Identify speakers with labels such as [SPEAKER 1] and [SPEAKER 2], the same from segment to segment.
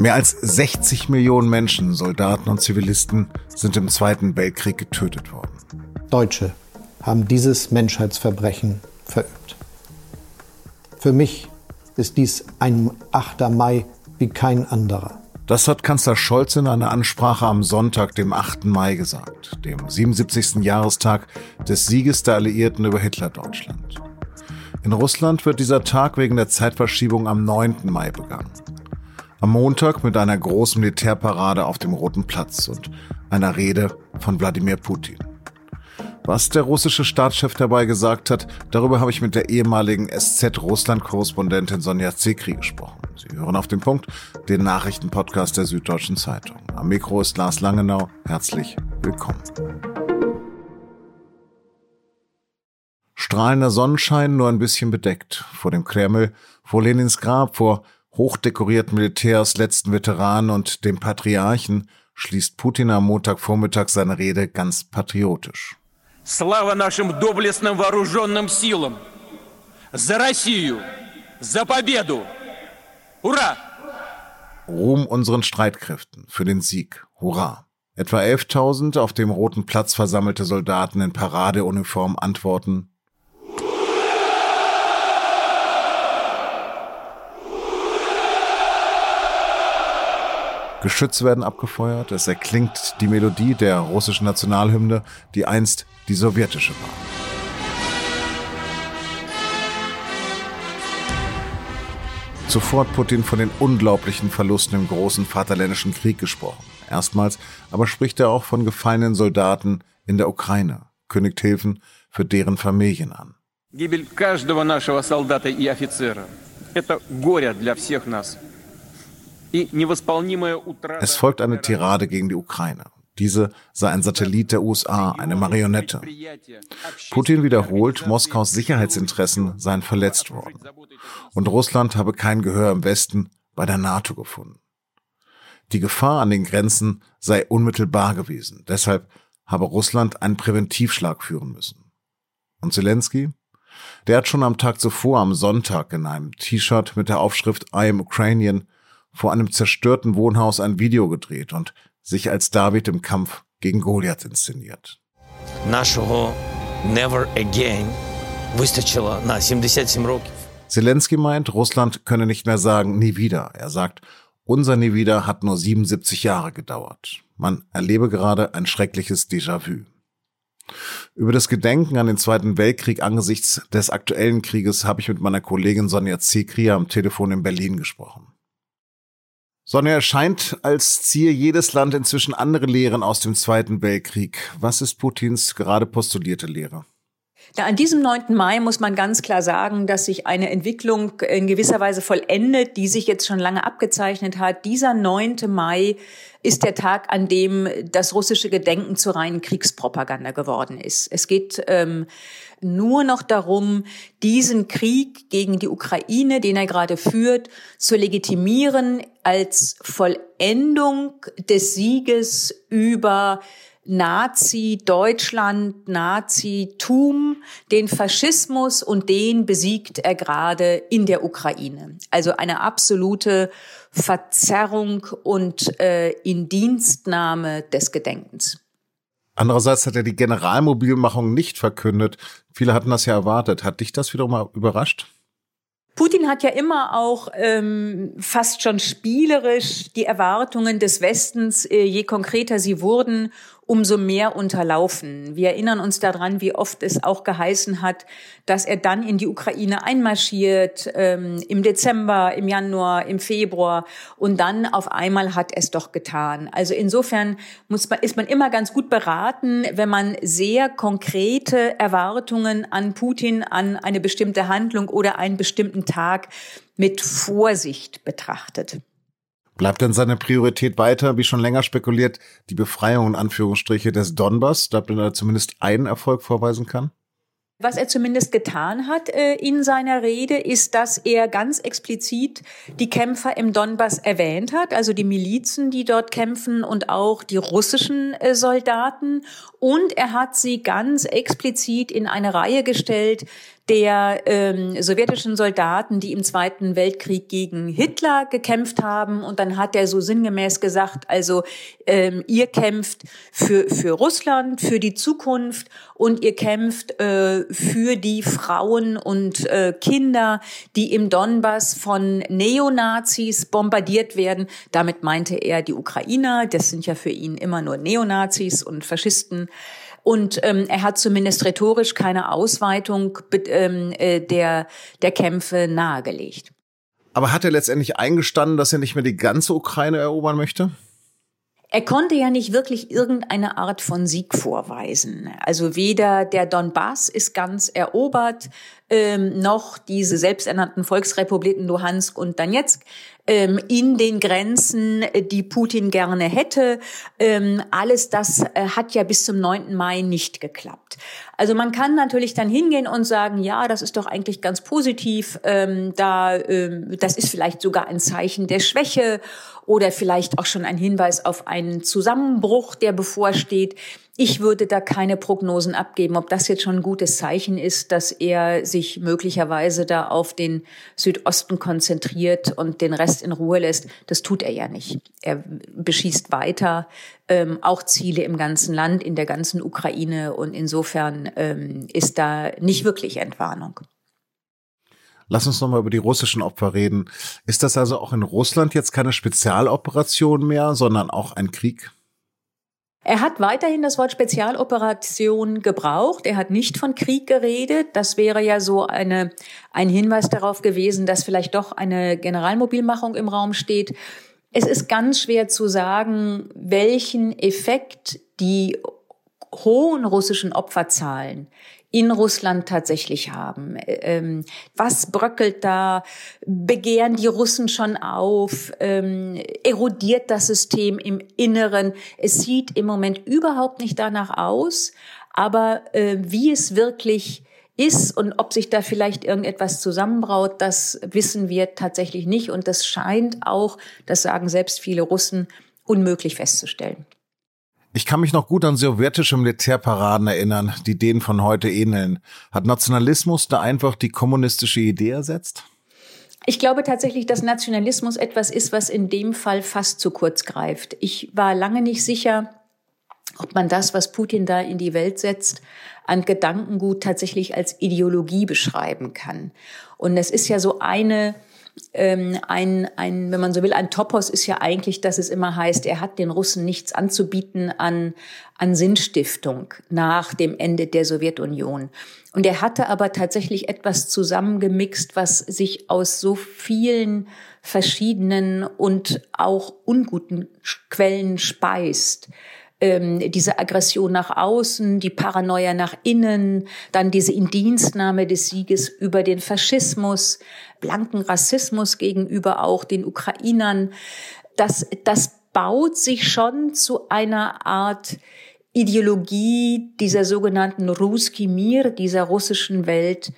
[SPEAKER 1] Mehr als 60 Millionen Menschen, Soldaten und Zivilisten, sind im Zweiten Weltkrieg getötet worden.
[SPEAKER 2] Deutsche haben dieses Menschheitsverbrechen verübt. Für mich ist dies ein 8. Mai wie kein anderer.
[SPEAKER 1] Das hat Kanzler Scholz in einer Ansprache am Sonntag, dem 8. Mai gesagt, dem 77. Jahrestag des Sieges der Alliierten über Hitlerdeutschland. In Russland wird dieser Tag wegen der Zeitverschiebung am 9. Mai begangen. Am Montag mit einer großen Militärparade auf dem Roten Platz und einer Rede von Wladimir Putin. Was der russische Staatschef dabei gesagt hat, darüber habe ich mit der ehemaligen SZ-Russland-Korrespondentin Sonja Zekri gesprochen. Sie hören auf den Punkt den Nachrichtenpodcast der Süddeutschen Zeitung. Am Mikro ist Lars Langenau. Herzlich willkommen. Strahlender Sonnenschein, nur ein bisschen bedeckt. Vor dem Kreml, vor Lenins Grab, vor hochdekorierten Militärs, letzten Veteranen und dem Patriarchen schließt Putin am Montagvormittag seine Rede ganz patriotisch.
[SPEAKER 3] Слава нашим доблестным вооруженным силам! За Россию! За победу! Ура!
[SPEAKER 1] Ruhm unseren Streitkräften für den Sieg. Hurra! Etwa 11.000 auf dem Roten Platz versammelte Soldaten in Paradeuniform antworten Geschütze werden abgefeuert, es erklingt die Melodie der russischen Nationalhymne, die einst die sowjetische war. Zuvor hat Putin von den unglaublichen Verlusten im großen Vaterländischen Krieg gesprochen. Erstmals aber spricht er auch von gefallenen Soldaten in der Ukraine, kündigt Hilfen für deren Familien an.
[SPEAKER 3] Гибель каждого нашего солдата и офицера – это горе для всех нас.
[SPEAKER 1] es folgt eine Tirade gegen die Ukraine. Diese sei ein Satellit der USA, eine Marionette. Putin wiederholt, Moskaus Sicherheitsinteressen seien verletzt worden. Und Russland habe kein Gehör im Westen bei der NATO gefunden. Die Gefahr an den Grenzen sei unmittelbar gewesen. Deshalb habe Russland einen Präventivschlag führen müssen. Und Zelensky? Der hat schon am Tag zuvor, am Sonntag, in einem T-Shirt mit der Aufschrift I am Ukrainian vor einem zerstörten Wohnhaus ein Video gedreht und sich als David im Kampf gegen Goliath inszeniert. Нашого never again вистачило на 77 років. Zelensky meint, Russland könne nicht mehr sagen, nie wieder. Er sagt, unser nie wieder hat nur 77 Jahre gedauert. Man erlebe gerade ein schreckliches Déjà-vu. Über das Gedenken an den Zweiten Weltkrieg angesichts des aktuellen Krieges habe ich mit meiner Kollegin Sonja Zekria am Telefon in Berlin gesprochen. Sonja, es scheint, als ziehe jedes Land inzwischen andere Lehren aus dem Zweiten Weltkrieg. Was ist Putins gerade postulierte Lehre?
[SPEAKER 4] Ja, an diesem 9. Mai muss man ganz klar sagen, dass sich eine Entwicklung in gewisser Weise vollendet, die sich jetzt schon lange abgezeichnet hat. Dieser 9. Mai ist der Tag, an dem das russische Gedenken zur reinen Kriegspropaganda geworden ist. Es geht ähm, nur noch darum, diesen Krieg gegen die Ukraine, den er gerade führt, zu legitimieren als Vollendung des Sieges über Nazi-Deutschland, Nazitum, den Faschismus und den besiegt er gerade in der Ukraine. Also eine absolute Verzerrung und äh, Indienstnahme des Gedenkens.
[SPEAKER 1] Andererseits hat er die Generalmobilmachung nicht verkündet. Viele hatten das ja erwartet. Hat dich das wiederum mal überrascht?
[SPEAKER 4] Putin hat ja immer auch ähm, fast schon spielerisch die Erwartungen des Westens, äh, je konkreter sie wurden, umso mehr unterlaufen. Wir erinnern uns daran, wie oft es auch geheißen hat, dass er dann in die Ukraine einmarschiert, ähm, im Dezember, im Januar, im Februar und dann auf einmal hat es doch getan. Also insofern muss man, ist man immer ganz gut beraten, wenn man sehr konkrete Erwartungen an Putin, an eine bestimmte Handlung oder einen bestimmten Tag mit Vorsicht betrachtet.
[SPEAKER 1] Bleibt denn seine Priorität weiter, wie schon länger spekuliert, die Befreiung in Anführungsstriche des Donbass, da er zumindest einen Erfolg vorweisen kann?
[SPEAKER 4] Was er zumindest getan hat äh, in seiner Rede, ist, dass er ganz explizit die Kämpfer im Donbass erwähnt hat, also die Milizen, die dort kämpfen und auch die russischen äh, Soldaten. Und er hat sie ganz explizit in eine Reihe gestellt der ähm, sowjetischen Soldaten, die im Zweiten Weltkrieg gegen Hitler gekämpft haben. Und dann hat er so sinngemäß gesagt, also ähm, ihr kämpft für, für Russland, für die Zukunft und ihr kämpft äh, für die Frauen und äh, Kinder, die im Donbass von Neonazis bombardiert werden. Damit meinte er die Ukrainer, das sind ja für ihn immer nur Neonazis und Faschisten. Und ähm, er hat zumindest rhetorisch keine Ausweitung ähm, äh, der, der Kämpfe nahegelegt.
[SPEAKER 1] Aber hat er letztendlich eingestanden, dass er nicht mehr die ganze Ukraine erobern möchte?
[SPEAKER 4] Er konnte ja nicht wirklich irgendeine Art von Sieg vorweisen. Also weder der Donbass ist ganz erobert, ähm, noch diese selbsternannten Volksrepubliken Luhansk und Donetsk ähm, in den Grenzen, die Putin gerne hätte. Ähm, alles das äh, hat ja bis zum 9. Mai nicht geklappt. Also man kann natürlich dann hingehen und sagen, ja, das ist doch eigentlich ganz positiv. Ähm, da, ähm, das ist vielleicht sogar ein Zeichen der Schwäche oder vielleicht auch schon ein Hinweis auf einen Zusammenbruch, der bevorsteht. Ich würde da keine Prognosen abgeben, ob das jetzt schon ein gutes Zeichen ist, dass er sich möglicherweise da auf den Südosten konzentriert und den Rest in Ruhe lässt. Das tut er ja nicht. Er beschießt weiter ähm, auch Ziele im ganzen Land, in der ganzen Ukraine und insofern ähm, ist da nicht wirklich Entwarnung.
[SPEAKER 1] Lass uns nochmal über die russischen Opfer reden. Ist das also auch in Russland jetzt keine Spezialoperation mehr, sondern auch ein Krieg?
[SPEAKER 4] Er hat weiterhin das Wort Spezialoperation gebraucht. Er hat nicht von Krieg geredet. Das wäre ja so eine, ein Hinweis darauf gewesen, dass vielleicht doch eine Generalmobilmachung im Raum steht. Es ist ganz schwer zu sagen, welchen Effekt die hohen russischen Opferzahlen in Russland tatsächlich haben. Ähm, was bröckelt da? Begehren die Russen schon auf? Ähm, erodiert das System im Inneren? Es sieht im Moment überhaupt nicht danach aus, aber äh, wie es wirklich ist und ob sich da vielleicht irgendetwas zusammenbraut, das wissen wir tatsächlich nicht. Und das scheint auch, das sagen selbst viele Russen, unmöglich festzustellen.
[SPEAKER 1] Ich kann mich noch gut an sowjetische Militärparaden erinnern, die denen von heute ähneln. Hat Nationalismus da einfach die kommunistische Idee ersetzt?
[SPEAKER 4] Ich glaube tatsächlich, dass Nationalismus etwas ist, was in dem Fall fast zu kurz greift. Ich war lange nicht sicher, ob man das, was Putin da in die Welt setzt, an Gedankengut tatsächlich als Ideologie beschreiben kann. Und es ist ja so eine ähm, ein, ein, wenn man so will, ein Topos ist ja eigentlich, dass es immer heißt, er hat den Russen nichts anzubieten an, an Sinnstiftung nach dem Ende der Sowjetunion. Und er hatte aber tatsächlich etwas zusammengemixt, was sich aus so vielen verschiedenen und auch unguten Quellen speist ähm, diese Aggression nach außen, die Paranoia nach innen, dann diese Indienstnahme des Sieges über den Faschismus, blanken Rassismus gegenüber auch den Ukrainern. Das, das baut sich schon zu einer Art Ideologie dieser sogenannten Ruski Mir, dieser russischen Welt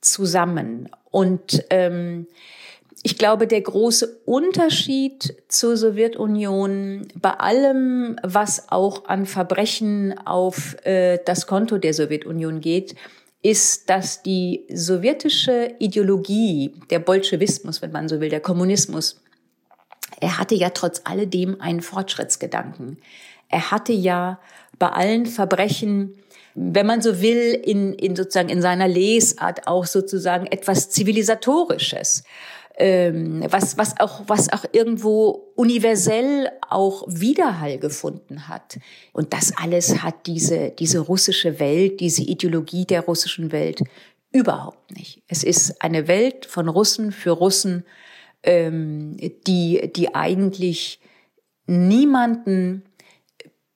[SPEAKER 4] zusammen. Und ähm, ich glaube, der große Unterschied zur Sowjetunion bei allem, was auch an Verbrechen auf äh, das Konto der Sowjetunion geht, ist, dass die sowjetische Ideologie, der Bolschewismus, wenn man so will, der Kommunismus, er hatte ja trotz alledem einen Fortschrittsgedanken. Er hatte ja bei allen Verbrechen wenn man so will, in, in sozusagen in seiner Lesart auch sozusagen etwas Zivilisatorisches ähm, was, was, auch, was auch irgendwo universell auch Widerhall gefunden hat. Und das alles hat diese, diese russische Welt, diese Ideologie der russischen Welt überhaupt nicht. Es ist eine Welt von Russen für Russen, ähm, die, die eigentlich niemanden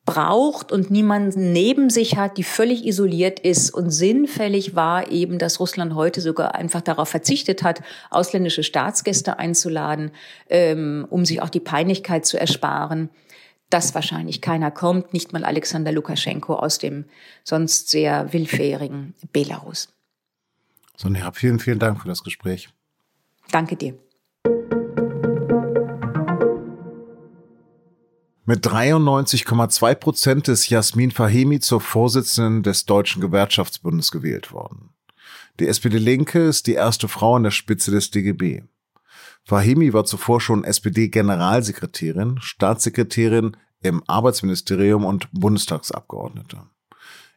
[SPEAKER 4] braucht und niemanden neben sich hat, die völlig isoliert ist und sinnfällig war eben, dass Russland heute sogar einfach darauf verzichtet hat, ausländische Staatsgäste einzuladen, ähm, um sich auch die Peinlichkeit zu ersparen, dass wahrscheinlich keiner kommt, nicht mal Alexander Lukaschenko aus dem sonst sehr willfährigen Belarus.
[SPEAKER 1] Sonja, vielen, vielen Dank für das Gespräch.
[SPEAKER 4] Danke dir.
[SPEAKER 1] Mit 93,2 Prozent ist Jasmin Fahemi zur Vorsitzenden des Deutschen Gewerkschaftsbundes gewählt worden. Die SPD-Linke ist die erste Frau an der Spitze des DGB. Fahimi war zuvor schon SPD-Generalsekretärin, Staatssekretärin im Arbeitsministerium und Bundestagsabgeordnete.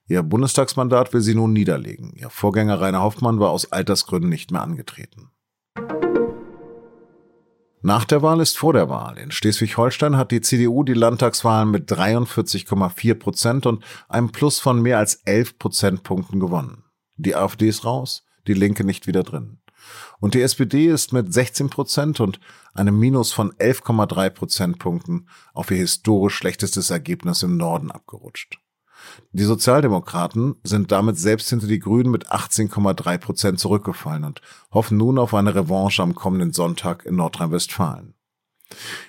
[SPEAKER 1] Ihr Bundestagsmandat will sie nun niederlegen. Ihr Vorgänger Rainer Hoffmann war aus Altersgründen nicht mehr angetreten. Nach der Wahl ist vor der Wahl. In Schleswig-Holstein hat die CDU die Landtagswahlen mit 43,4 Prozent und einem Plus von mehr als 11 Prozentpunkten gewonnen. Die AfD ist raus, die Linke nicht wieder drin. Und die SPD ist mit 16 Prozent und einem Minus von 11,3 Prozentpunkten auf ihr historisch schlechtestes Ergebnis im Norden abgerutscht. Die Sozialdemokraten sind damit selbst hinter die Grünen mit 18,3 Prozent zurückgefallen und hoffen nun auf eine Revanche am kommenden Sonntag in Nordrhein-Westfalen.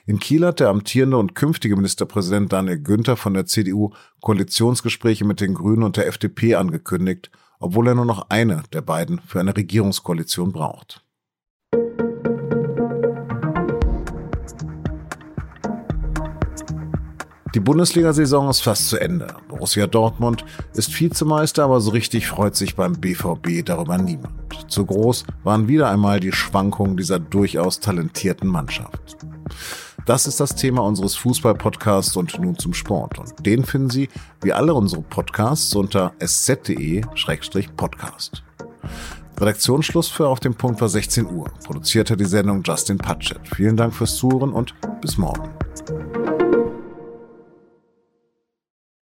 [SPEAKER 1] In Kiel hat der amtierende und künftige Ministerpräsident Daniel Günther von der CDU Koalitionsgespräche mit den Grünen und der FDP angekündigt, obwohl er nur noch eine der beiden für eine Regierungskoalition braucht. Die Bundesliga-Saison ist fast zu Ende. Borussia Dortmund ist Vizemeister, aber so richtig freut sich beim BVB darüber niemand. Zu groß waren wieder einmal die Schwankungen dieser durchaus talentierten Mannschaft. Das ist das Thema unseres Fußball-Podcasts und nun zum Sport. Und den finden Sie, wie alle unsere Podcasts, unter sz.de-podcast. Redaktionsschluss für Auf dem Punkt war 16 Uhr. Produzierte die Sendung Justin Patchett. Vielen Dank fürs Zuhören und bis morgen.